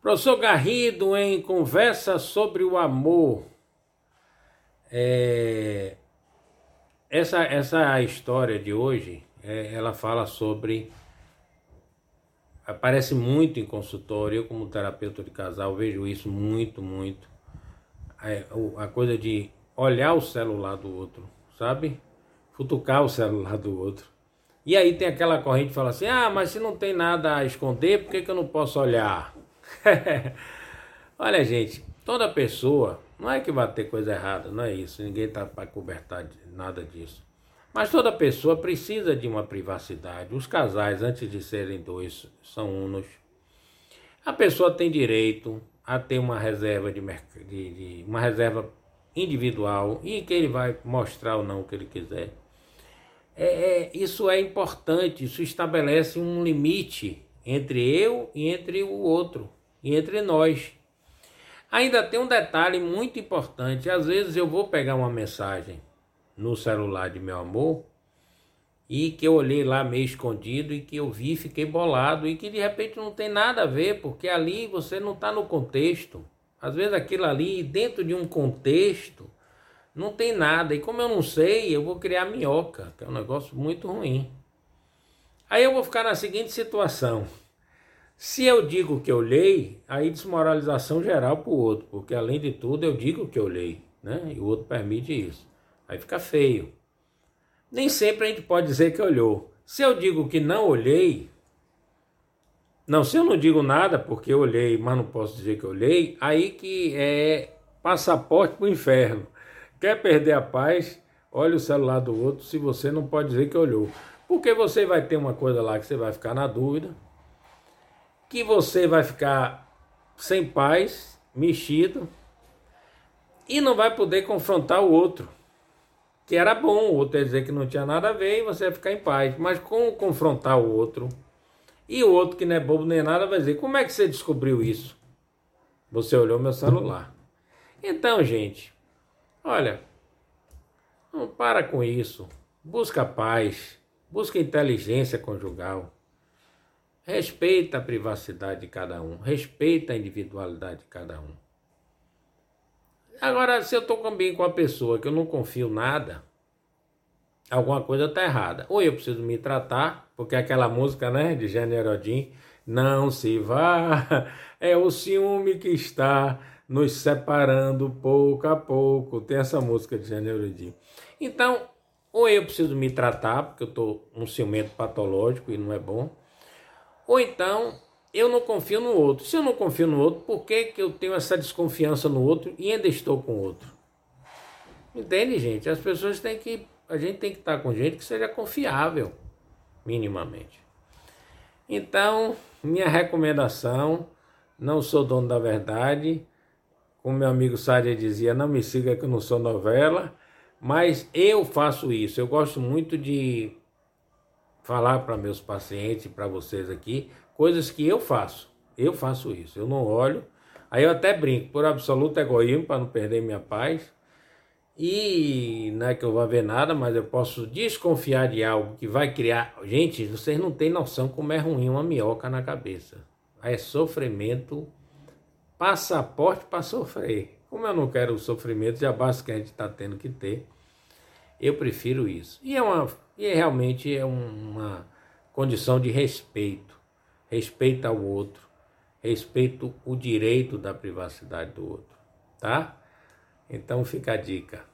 Professor Garrido, em Conversa sobre o Amor, é, essa, essa história de hoje, é, ela fala sobre. Aparece muito em consultório, eu, como terapeuta de casal, vejo isso muito, muito. É, a coisa de olhar o celular do outro, sabe? Futucar o celular do outro. E aí tem aquela corrente que fala assim: ah, mas se não tem nada a esconder, por que, que eu não posso olhar? Olha, gente, toda pessoa, não é que vai ter coisa errada, não é isso, ninguém está para cobertar nada disso. Mas toda pessoa precisa de uma privacidade. Os casais, antes de serem dois, são unos. A pessoa tem direito a ter uma reserva de, de, de uma reserva individual e que ele vai mostrar ou não o que ele quiser. É, é, isso é importante, isso estabelece um limite entre eu e entre o outro, entre nós. Ainda tem um detalhe muito importante: às vezes eu vou pegar uma mensagem no celular de meu amor e que eu olhei lá meio escondido e que eu vi, fiquei bolado e que de repente não tem nada a ver, porque ali você não está no contexto. Às vezes aquilo ali, dentro de um contexto, não tem nada. E como eu não sei, eu vou criar minhoca, que é um negócio muito ruim. Aí eu vou ficar na seguinte situação. Se eu digo que leio, aí desmoralização geral para o outro, porque além de tudo eu digo que leio, né? E o outro permite isso. Aí fica feio. Nem sempre a gente pode dizer que olhou. Se eu digo que não olhei, não, se eu não digo nada porque eu olhei, mas não posso dizer que olhei, aí que é passaporte para o inferno. Quer perder a paz? Olha o celular do outro se você não pode dizer que olhou. Porque você vai ter uma coisa lá que você vai ficar na dúvida, que você vai ficar sem paz, mexido, e não vai poder confrontar o outro. Que era bom, o outro ia dizer que não tinha nada a ver e você vai ficar em paz. Mas com confrontar o outro, e o outro que não é bobo nem nada vai dizer: como é que você descobriu isso? Você olhou meu celular. Então, gente, olha, não para com isso. Busca paz. Busca inteligência conjugal. Respeita a privacidade de cada um. Respeita a individualidade de cada um. Agora, se eu estou bem com uma pessoa que eu não confio nada, alguma coisa está errada. Ou eu preciso me tratar, porque aquela música né, de Gênero Odin, não se vá, é o ciúme que está nos separando pouco a pouco. Tem essa música de Gênero Odin. Então, ou eu preciso me tratar, porque eu estou um ciumento patológico e não é bom, ou então eu não confio no outro. Se eu não confio no outro, por que, que eu tenho essa desconfiança no outro e ainda estou com o outro? Entende, gente? As pessoas têm que. A gente tem que estar com gente que seja confiável, minimamente. Então, minha recomendação: não sou dono da verdade. Como meu amigo Sádia dizia, não me siga que eu não sou novela. Mas eu faço isso. Eu gosto muito de falar para meus pacientes, para vocês aqui, coisas que eu faço. Eu faço isso. Eu não olho. Aí eu até brinco, por absoluto egoísmo, para não perder minha paz. E não é que eu vou ver nada, mas eu posso desconfiar de algo que vai criar. Gente, vocês não têm noção como é ruim uma minhoca na cabeça. É sofrimento, passaporte para sofrer. Como eu não quero o sofrimento, já basta que a gente está tendo que ter, eu prefiro isso. E é, uma, e é realmente é uma condição de respeito. Respeito ao outro. Respeito o direito da privacidade do outro. Tá? Então fica a dica.